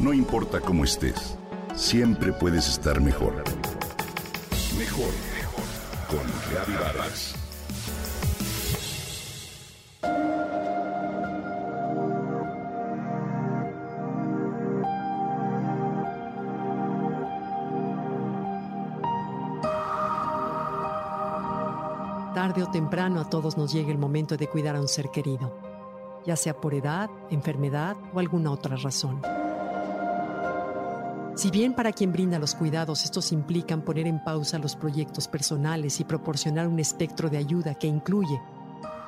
No importa cómo estés, siempre puedes estar mejor. Mejor, mejor. Con Reavivadas. Tarde o temprano a todos nos llega el momento de cuidar a un ser querido, ya sea por edad, enfermedad o alguna otra razón. Si bien para quien brinda los cuidados estos implican poner en pausa los proyectos personales y proporcionar un espectro de ayuda que incluye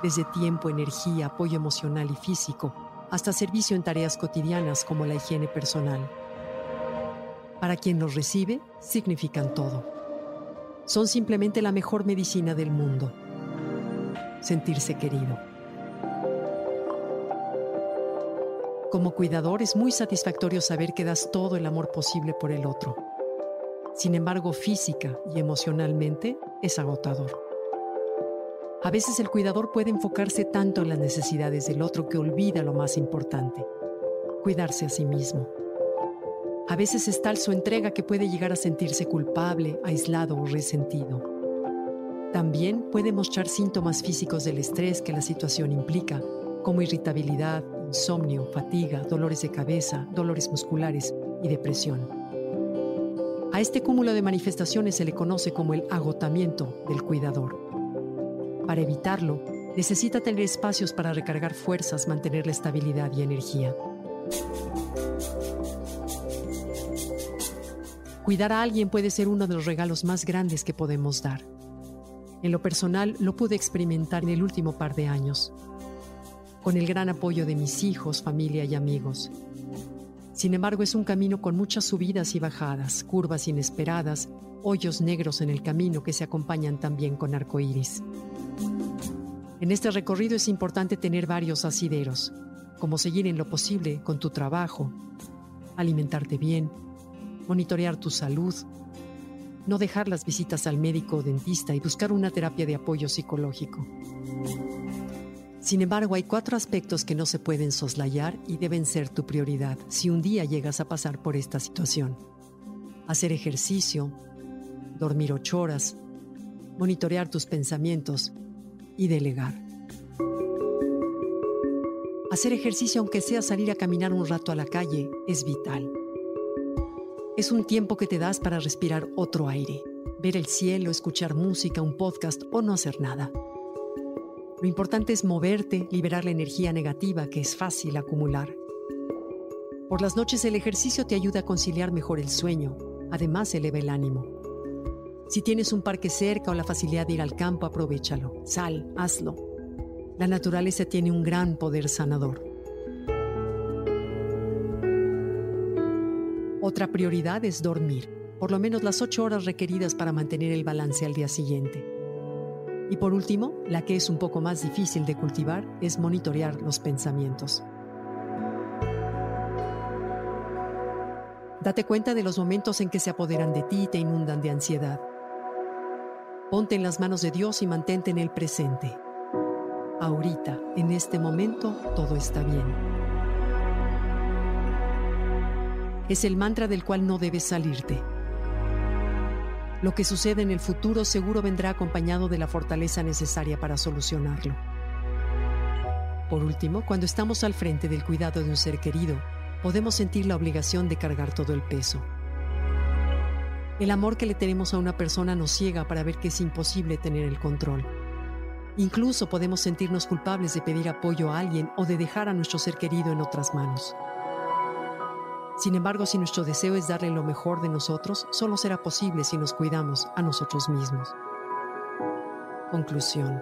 desde tiempo, energía, apoyo emocional y físico, hasta servicio en tareas cotidianas como la higiene personal. Para quien los recibe, significan todo. Son simplemente la mejor medicina del mundo. Sentirse querido. Como cuidador es muy satisfactorio saber que das todo el amor posible por el otro. Sin embargo, física y emocionalmente es agotador. A veces el cuidador puede enfocarse tanto en las necesidades del otro que olvida lo más importante, cuidarse a sí mismo. A veces es tal su entrega que puede llegar a sentirse culpable, aislado o resentido. También puede mostrar síntomas físicos del estrés que la situación implica, como irritabilidad, insomnio, fatiga, dolores de cabeza, dolores musculares y depresión. A este cúmulo de manifestaciones se le conoce como el agotamiento del cuidador. Para evitarlo, necesita tener espacios para recargar fuerzas, mantener la estabilidad y energía. Cuidar a alguien puede ser uno de los regalos más grandes que podemos dar. En lo personal lo pude experimentar en el último par de años con el gran apoyo de mis hijos, familia y amigos. Sin embargo, es un camino con muchas subidas y bajadas, curvas inesperadas, hoyos negros en el camino que se acompañan también con arcoíris. En este recorrido es importante tener varios asideros, como seguir en lo posible con tu trabajo, alimentarte bien, monitorear tu salud, no dejar las visitas al médico o dentista y buscar una terapia de apoyo psicológico. Sin embargo, hay cuatro aspectos que no se pueden soslayar y deben ser tu prioridad si un día llegas a pasar por esta situación. Hacer ejercicio, dormir ocho horas, monitorear tus pensamientos y delegar. Hacer ejercicio, aunque sea salir a caminar un rato a la calle, es vital. Es un tiempo que te das para respirar otro aire, ver el cielo, escuchar música, un podcast o no hacer nada. Lo importante es moverte, liberar la energía negativa que es fácil acumular. Por las noches el ejercicio te ayuda a conciliar mejor el sueño, además eleva el ánimo. Si tienes un parque cerca o la facilidad de ir al campo, aprovechalo. Sal, hazlo. La naturaleza tiene un gran poder sanador. Otra prioridad es dormir, por lo menos las ocho horas requeridas para mantener el balance al día siguiente. Y por último, la que es un poco más difícil de cultivar es monitorear los pensamientos. Date cuenta de los momentos en que se apoderan de ti y te inundan de ansiedad. Ponte en las manos de Dios y mantente en el presente. Ahorita, en este momento, todo está bien. Es el mantra del cual no debes salirte. Lo que sucede en el futuro seguro vendrá acompañado de la fortaleza necesaria para solucionarlo. Por último, cuando estamos al frente del cuidado de un ser querido, podemos sentir la obligación de cargar todo el peso. El amor que le tenemos a una persona nos ciega para ver que es imposible tener el control. Incluso podemos sentirnos culpables de pedir apoyo a alguien o de dejar a nuestro ser querido en otras manos. Sin embargo, si nuestro deseo es darle lo mejor de nosotros, solo será posible si nos cuidamos a nosotros mismos. Conclusión.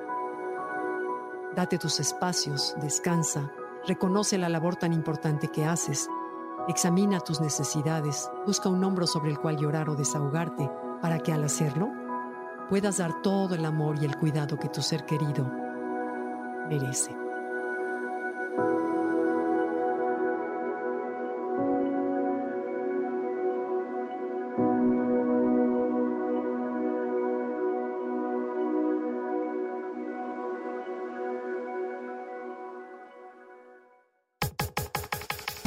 Date tus espacios, descansa, reconoce la labor tan importante que haces, examina tus necesidades, busca un hombro sobre el cual llorar o desahogarte para que al hacerlo puedas dar todo el amor y el cuidado que tu ser querido merece.